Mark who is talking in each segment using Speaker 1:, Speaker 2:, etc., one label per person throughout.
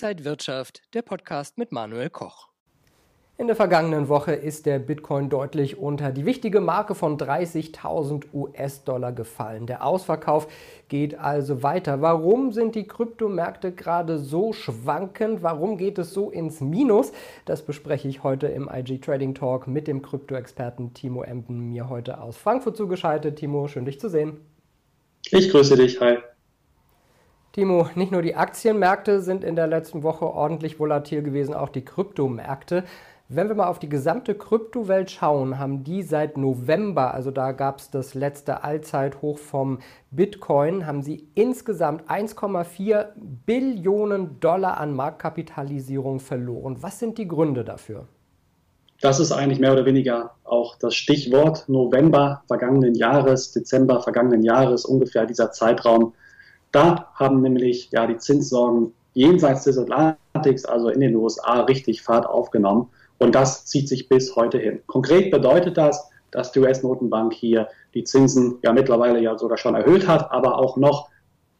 Speaker 1: Inside Wirtschaft, der Podcast mit Manuel Koch.
Speaker 2: In der vergangenen Woche ist der Bitcoin deutlich unter die wichtige Marke von 30.000 US-Dollar gefallen. Der Ausverkauf geht also weiter. Warum sind die Kryptomärkte gerade so schwankend? Warum geht es so ins Minus? Das bespreche ich heute im IG Trading Talk mit dem Krypto-Experten Timo Emden, mir heute aus Frankfurt zugeschaltet. Timo, schön dich zu sehen.
Speaker 3: Ich grüße dich, hi.
Speaker 2: Timo, nicht nur die Aktienmärkte sind in der letzten Woche ordentlich volatil gewesen, auch die Kryptomärkte. Wenn wir mal auf die gesamte Kryptowelt schauen, haben die seit November, also da gab es das letzte Allzeithoch vom Bitcoin, haben sie insgesamt 1,4 Billionen Dollar an Marktkapitalisierung verloren. Was sind die Gründe dafür?
Speaker 3: Das ist eigentlich mehr oder weniger auch das Stichwort November vergangenen Jahres, Dezember vergangenen Jahres, ungefähr dieser Zeitraum. Da haben nämlich ja die Zinssorgen jenseits des Atlantiks, also in den USA, richtig Fahrt aufgenommen. Und das zieht sich bis heute hin. Konkret bedeutet das, dass die US-Notenbank hier die Zinsen ja mittlerweile ja sogar schon erhöht hat, aber auch noch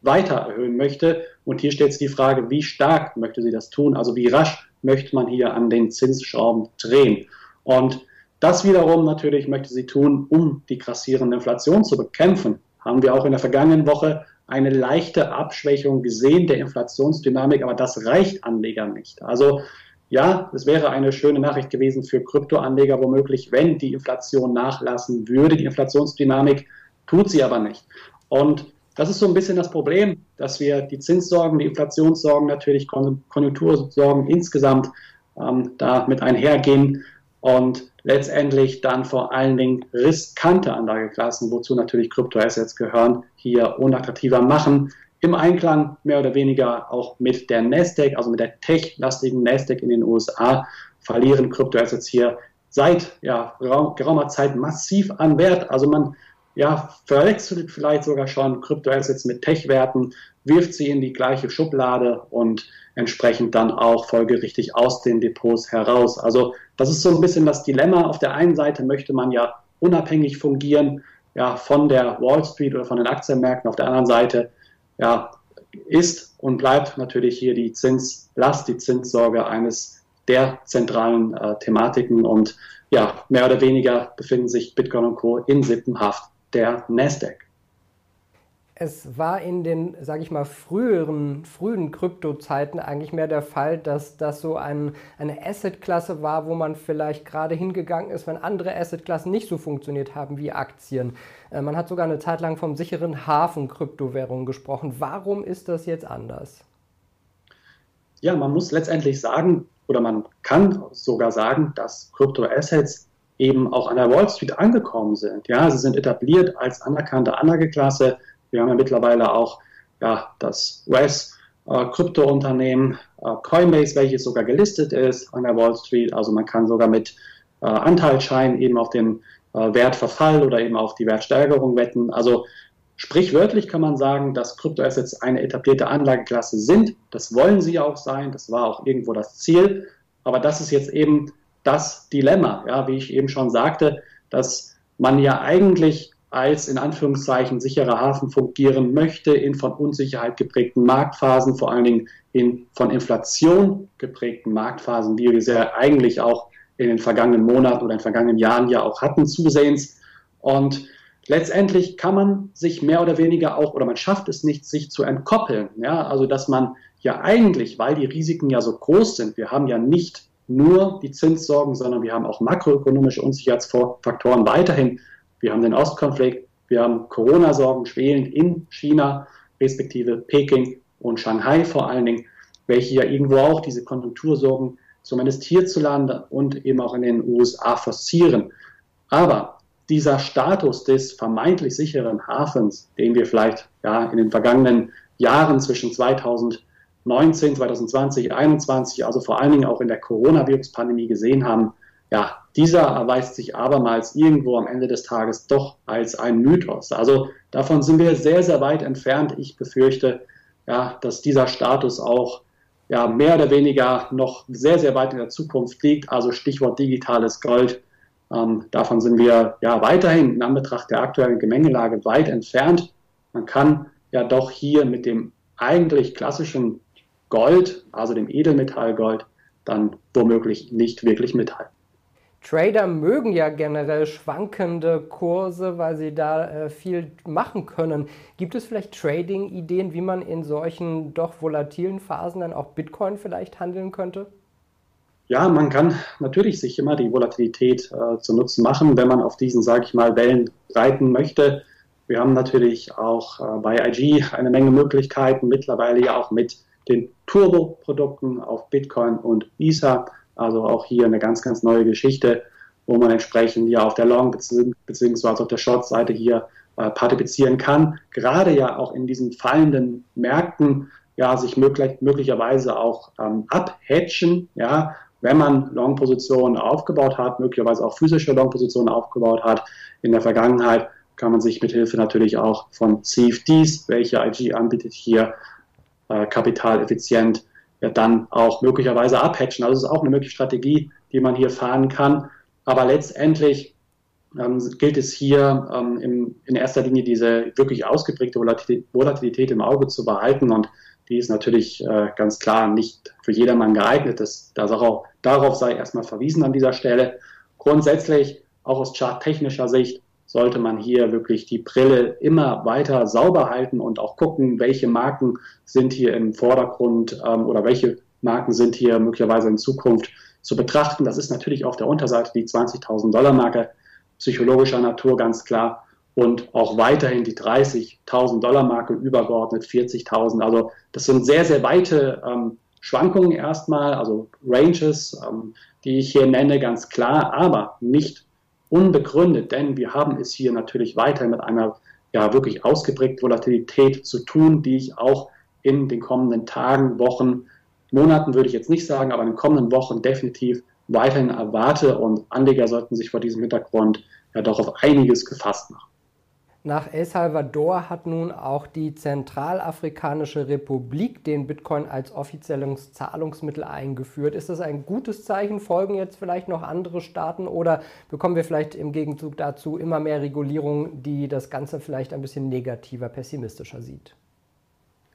Speaker 3: weiter erhöhen möchte. Und hier stellt sich die Frage, wie stark möchte sie das tun? Also wie rasch möchte man hier an den Zinsschrauben drehen? Und das wiederum natürlich möchte sie tun, um die grassierende Inflation zu bekämpfen. Haben wir auch in der vergangenen Woche eine leichte Abschwächung gesehen der Inflationsdynamik, aber das reicht Anlegern nicht. Also ja, es wäre eine schöne Nachricht gewesen für Kryptoanleger womöglich, wenn die Inflation nachlassen würde. Die Inflationsdynamik tut sie aber nicht. Und das ist so ein bisschen das Problem, dass wir die Zinssorgen, die Inflationssorgen, natürlich Konjunktursorgen insgesamt ähm, da mit einhergehen und letztendlich dann vor allen Dingen riskante Anlageklassen, wozu natürlich Kryptoassets gehören, hier unattraktiver machen im Einklang mehr oder weniger auch mit der Nasdaq, also mit der tech-lastigen Nasdaq in den USA, verlieren Kryptoassets hier seit ja, geraumer Zeit massiv an Wert. Also man ja, verwechselt vielleicht sogar schon Kryptoassets mit Tech-Werten, wirft sie in die gleiche Schublade und entsprechend dann auch folgerichtig aus den Depots heraus. Also das ist so ein bisschen das Dilemma. Auf der einen Seite möchte man ja unabhängig fungieren, ja, von der Wall Street oder von den Aktienmärkten. Auf der anderen Seite ja, ist und bleibt natürlich hier die Zinslast, die Zinssorge eines der zentralen äh, Thematiken und ja, mehr oder weniger befinden sich Bitcoin und Co. in Sippenhaft der Nasdaq.
Speaker 2: Es war in den, sage ich mal, früheren, frühen Kryptozeiten eigentlich mehr der Fall, dass das so ein, eine Assetklasse war, wo man vielleicht gerade hingegangen ist, wenn andere Assetklassen nicht so funktioniert haben wie Aktien. Äh, man hat sogar eine Zeit lang vom sicheren Hafen Kryptowährungen gesprochen. Warum ist das jetzt anders?
Speaker 3: Ja, man muss letztendlich sagen, oder man kann sogar sagen, dass Kryptoassets eben auch an der Wall Street angekommen sind. Ja, sie sind etabliert als anerkannte Anlageklasse wir haben ja mittlerweile auch ja, das US-Kryptounternehmen äh, Coinbase, welches sogar gelistet ist an der Wall Street. Also man kann sogar mit äh, eben auf den äh, Wertverfall oder eben auf die Wertsteigerung wetten. Also sprichwörtlich kann man sagen, dass Kryptoassets eine etablierte Anlageklasse sind. Das wollen sie auch sein. Das war auch irgendwo das Ziel. Aber das ist jetzt eben das Dilemma, ja, wie ich eben schon sagte, dass man ja eigentlich als in Anführungszeichen sicherer Hafen fungieren möchte in von Unsicherheit geprägten Marktphasen, vor allen Dingen in von Inflation geprägten Marktphasen, wie wir ja eigentlich auch in den vergangenen Monaten oder in den vergangenen Jahren ja auch hatten zusehends. Und letztendlich kann man sich mehr oder weniger auch, oder man schafft es nicht, sich zu entkoppeln. Ja, also dass man ja eigentlich, weil die Risiken ja so groß sind, wir haben ja nicht nur die Zinssorgen, sondern wir haben auch makroökonomische Unsicherheitsfaktoren weiterhin wir haben den Ostkonflikt, wir haben Corona-Sorgen schwelend in China, respektive Peking und Shanghai vor allen Dingen, welche ja irgendwo auch diese Konjunktursorgen zumindest hierzulande und eben auch in den USA forcieren. Aber dieser Status des vermeintlich sicheren Hafens, den wir vielleicht ja in den vergangenen Jahren zwischen 2019, 2020, 2021, also vor allen Dingen auch in der Coronavirus-Pandemie gesehen haben, ja, dieser erweist sich abermals irgendwo am Ende des Tages doch als ein Mythos. Also davon sind wir sehr, sehr weit entfernt. Ich befürchte, ja, dass dieser Status auch ja, mehr oder weniger noch sehr, sehr weit in der Zukunft liegt. Also Stichwort digitales Gold. Ähm, davon sind wir ja weiterhin in Anbetracht der aktuellen Gemengelage weit entfernt. Man kann ja doch hier mit dem eigentlich klassischen Gold, also dem Edelmetall Gold, dann womöglich nicht wirklich mithalten.
Speaker 2: Trader mögen ja generell schwankende Kurse, weil sie da äh, viel machen können. Gibt es vielleicht Trading-Ideen, wie man in solchen doch volatilen Phasen dann auch Bitcoin vielleicht handeln könnte?
Speaker 3: Ja, man kann natürlich sich immer die Volatilität äh, zu Nutzen machen, wenn man auf diesen, sage ich mal, Wellen reiten möchte. Wir haben natürlich auch äh, bei IG eine Menge Möglichkeiten, mittlerweile ja auch mit den Turbo-Produkten auf Bitcoin und Ether. Also auch hier eine ganz, ganz neue Geschichte, wo man entsprechend ja auf der Long- bzw. auf der Short-Seite hier äh, partizipieren kann. Gerade ja auch in diesen fallenden Märkten ja sich möglich, möglicherweise auch ähm, abhatchen, ja, wenn man Long-Positionen aufgebaut hat, möglicherweise auch physische Long-Positionen aufgebaut hat in der Vergangenheit, kann man sich mit Hilfe natürlich auch von CFDs, welche IG anbietet, hier äh, kapitaleffizient ja dann auch möglicherweise abhatchen. Also es ist auch eine mögliche Strategie, die man hier fahren kann. Aber letztendlich ähm, gilt es hier ähm, im, in erster Linie diese wirklich ausgeprägte Volatilität, im Auge zu behalten und die ist natürlich äh, ganz klar nicht für jedermann geeignet. Das, das auch, darauf sei erstmal verwiesen an dieser Stelle. Grundsätzlich, auch aus charttechnischer Sicht, sollte man hier wirklich die Brille immer weiter sauber halten und auch gucken, welche Marken sind hier im Vordergrund ähm, oder welche Marken sind hier möglicherweise in Zukunft zu betrachten. Das ist natürlich auf der Unterseite die 20.000 Dollar Marke psychologischer Natur ganz klar und auch weiterhin die 30.000 Dollar Marke übergeordnet 40.000. Also das sind sehr, sehr weite ähm, Schwankungen erstmal, also Ranges, ähm, die ich hier nenne, ganz klar, aber nicht unbegründet, denn wir haben es hier natürlich weiterhin mit einer ja wirklich ausgeprägten Volatilität zu tun, die ich auch in den kommenden Tagen, Wochen, Monaten würde ich jetzt nicht sagen, aber in den kommenden Wochen definitiv weiterhin erwarte und Anleger sollten sich vor diesem Hintergrund ja doch auf einiges gefasst machen.
Speaker 2: Nach El Salvador hat nun auch die Zentralafrikanische Republik den Bitcoin als offizielles Zahlungsmittel eingeführt. Ist das ein gutes Zeichen? Folgen jetzt vielleicht noch andere Staaten oder bekommen wir vielleicht im Gegenzug dazu immer mehr Regulierung, die das Ganze vielleicht ein bisschen negativer, pessimistischer sieht?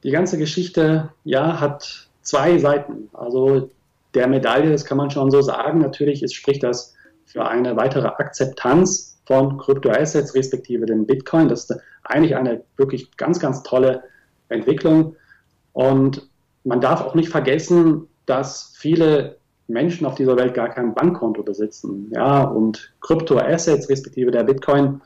Speaker 3: Die ganze Geschichte, ja, hat zwei Seiten. Also der Medaille, das kann man schon so sagen. Natürlich ist, spricht das für eine weitere Akzeptanz von Kryptoassets, respektive den Bitcoin. Das ist eigentlich eine wirklich ganz, ganz tolle Entwicklung. Und man darf auch nicht vergessen, dass viele Menschen auf dieser Welt gar kein Bankkonto besitzen. Ja, und Kryptoassets, respektive der Bitcoin,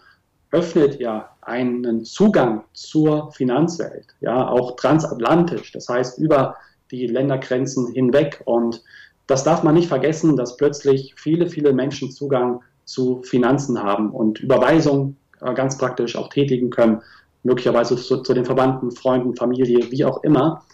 Speaker 3: öffnet ja einen Zugang zur Finanzwelt, ja, auch transatlantisch, das heißt über die Ländergrenzen hinweg. Und das darf man nicht vergessen, dass plötzlich viele, viele Menschen Zugang zu Finanzen haben und Überweisungen äh, ganz praktisch auch tätigen können, möglicherweise zu, zu den Verwandten, Freunden, Familie, wie auch immer.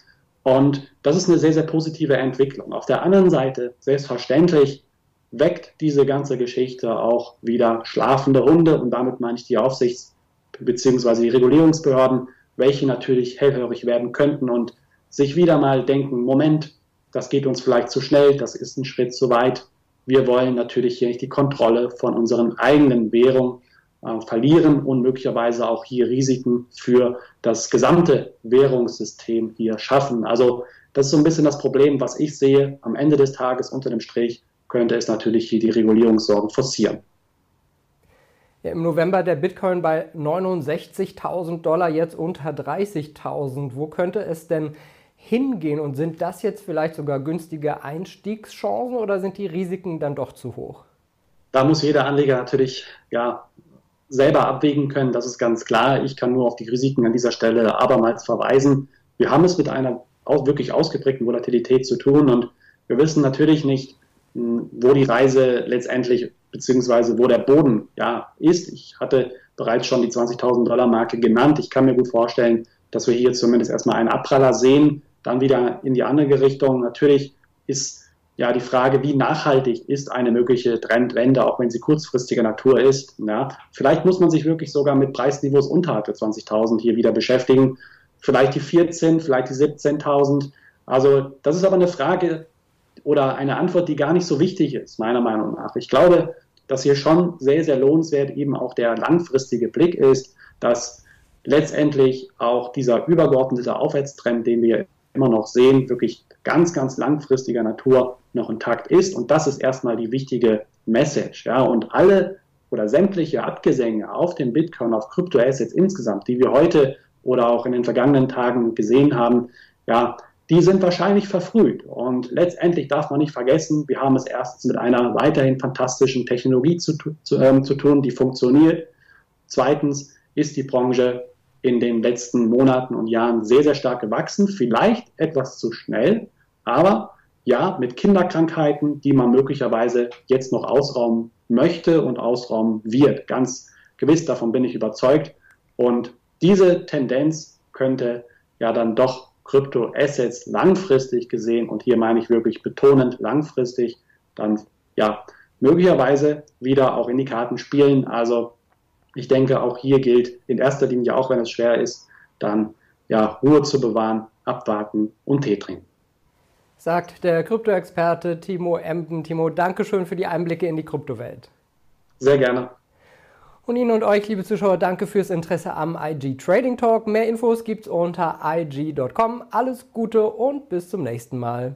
Speaker 3: Und das ist eine sehr, sehr positive Entwicklung. Auf der anderen Seite, selbstverständlich, weckt diese ganze Geschichte auch wieder schlafende Hunde und damit meine ich die Aufsichts- bzw. die Regulierungsbehörden, welche natürlich hellhörig werden könnten und sich wieder mal denken, Moment, das geht uns vielleicht zu schnell, das ist ein Schritt zu weit, wir wollen natürlich hier nicht die Kontrolle von unseren eigenen Währungen äh, verlieren und möglicherweise auch hier Risiken für das gesamte Währungssystem hier schaffen. Also das ist so ein bisschen das Problem, was ich sehe. Am Ende des Tages unter dem Strich könnte es natürlich hier die Regulierungssorgen forcieren.
Speaker 2: Ja, Im November der Bitcoin bei 69.000 Dollar, jetzt unter 30.000. Wo könnte es denn hingehen? Und sind das jetzt vielleicht sogar günstige Einstiegschancen oder sind die Risiken dann doch zu hoch?
Speaker 3: Da muss jeder Anleger natürlich ja, selber abwägen können, das ist ganz klar. Ich kann nur auf die Risiken an dieser Stelle abermals verweisen. Wir haben es mit einer wirklich ausgeprägten Volatilität zu tun und wir wissen natürlich nicht, hm, wo die Reise letztendlich beziehungsweise wo der Boden ja ist. Ich hatte bereits schon die 20.000 Dollar Marke genannt. Ich kann mir gut vorstellen, dass wir hier zumindest erstmal einen Abpraller sehen dann wieder in die andere Richtung. Natürlich ist ja die Frage, wie nachhaltig ist eine mögliche Trendwende, auch wenn sie kurzfristiger Natur ist. Ja, vielleicht muss man sich wirklich sogar mit Preisniveaus unterhalb der 20.000 hier wieder beschäftigen. Vielleicht die 14, vielleicht die 17.000. Also das ist aber eine Frage oder eine Antwort, die gar nicht so wichtig ist, meiner Meinung nach. Ich glaube, dass hier schon sehr, sehr lohnenswert eben auch der langfristige Blick ist, dass letztendlich auch dieser übergeordnete Aufwärtstrend, den wir immer noch sehen, wirklich ganz, ganz langfristiger Natur noch intakt ist. Und das ist erstmal die wichtige Message. Ja, und alle oder sämtliche Abgesänge auf den Bitcoin, auf Kryptoassets insgesamt, die wir heute oder auch in den vergangenen Tagen gesehen haben, ja, die sind wahrscheinlich verfrüht. Und letztendlich darf man nicht vergessen, wir haben es erstens mit einer weiterhin fantastischen Technologie zu, zu, ähm, zu tun, die funktioniert. Zweitens ist die Branche in den letzten Monaten und Jahren sehr, sehr stark gewachsen. Vielleicht etwas zu schnell, aber ja, mit Kinderkrankheiten, die man möglicherweise jetzt noch ausrauben möchte und ausrauben wird. Ganz gewiss, davon bin ich überzeugt. Und diese Tendenz könnte ja dann doch Kryptoassets langfristig gesehen, und hier meine ich wirklich betonend langfristig, dann ja möglicherweise wieder auch in die Karten spielen. Also ich denke, auch hier gilt in erster Linie, auch wenn es schwer ist, dann ja Ruhe zu bewahren, abwarten und Tee trinken.
Speaker 2: Sagt der Krypto-Experte Timo Emden. Timo, Dankeschön für die Einblicke in die Kryptowelt.
Speaker 3: Sehr gerne.
Speaker 2: Und Ihnen und euch, liebe Zuschauer, danke fürs Interesse am IG Trading Talk. Mehr Infos gibt's unter ig.com. Alles Gute und bis zum nächsten Mal.